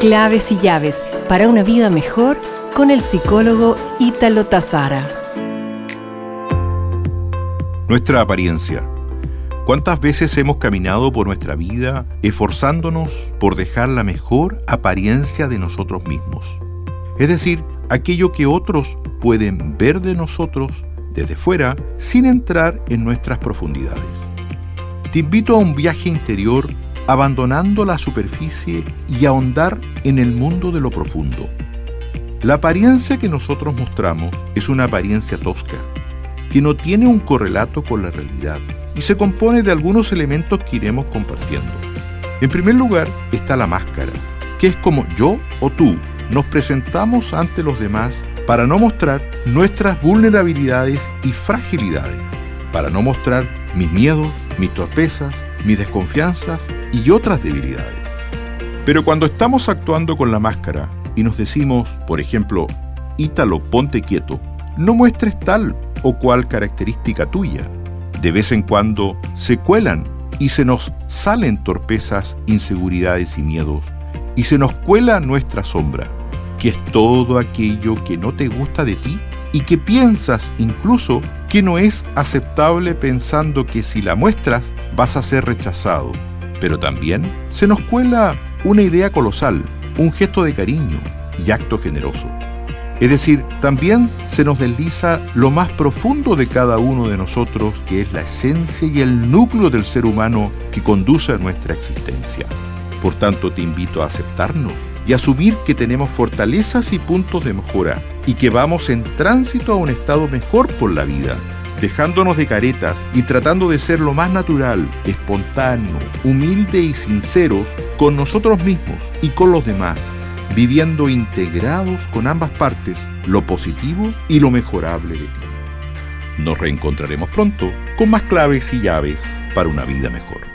Claves y llaves para una vida mejor con el psicólogo Ítalo Tazara. Nuestra apariencia. ¿Cuántas veces hemos caminado por nuestra vida esforzándonos por dejar la mejor apariencia de nosotros mismos? Es decir, aquello que otros pueden ver de nosotros desde fuera sin entrar en nuestras profundidades. Te invito a un viaje interior abandonando la superficie y ahondar en el mundo de lo profundo. La apariencia que nosotros mostramos es una apariencia tosca, que no tiene un correlato con la realidad y se compone de algunos elementos que iremos compartiendo. En primer lugar está la máscara, que es como yo o tú nos presentamos ante los demás para no mostrar nuestras vulnerabilidades y fragilidades, para no mostrar mis miedos, mis torpezas, mis desconfianzas y otras debilidades. Pero cuando estamos actuando con la máscara y nos decimos, por ejemplo, Ítalo, ponte quieto, no muestres tal o cual característica tuya. De vez en cuando se cuelan y se nos salen torpezas, inseguridades y miedos, y se nos cuela nuestra sombra, que es todo aquello que no te gusta de ti y que piensas incluso que no es aceptable pensando que si la muestras vas a ser rechazado. Pero también se nos cuela una idea colosal, un gesto de cariño y acto generoso. Es decir, también se nos desliza lo más profundo de cada uno de nosotros, que es la esencia y el núcleo del ser humano que conduce a nuestra existencia. Por tanto, te invito a aceptarnos y asumir que tenemos fortalezas y puntos de mejora y que vamos en tránsito a un estado mejor por la vida, dejándonos de caretas y tratando de ser lo más natural, espontáneo, humilde y sinceros con nosotros mismos y con los demás, viviendo integrados con ambas partes, lo positivo y lo mejorable de ti. Nos reencontraremos pronto con más claves y llaves para una vida mejor.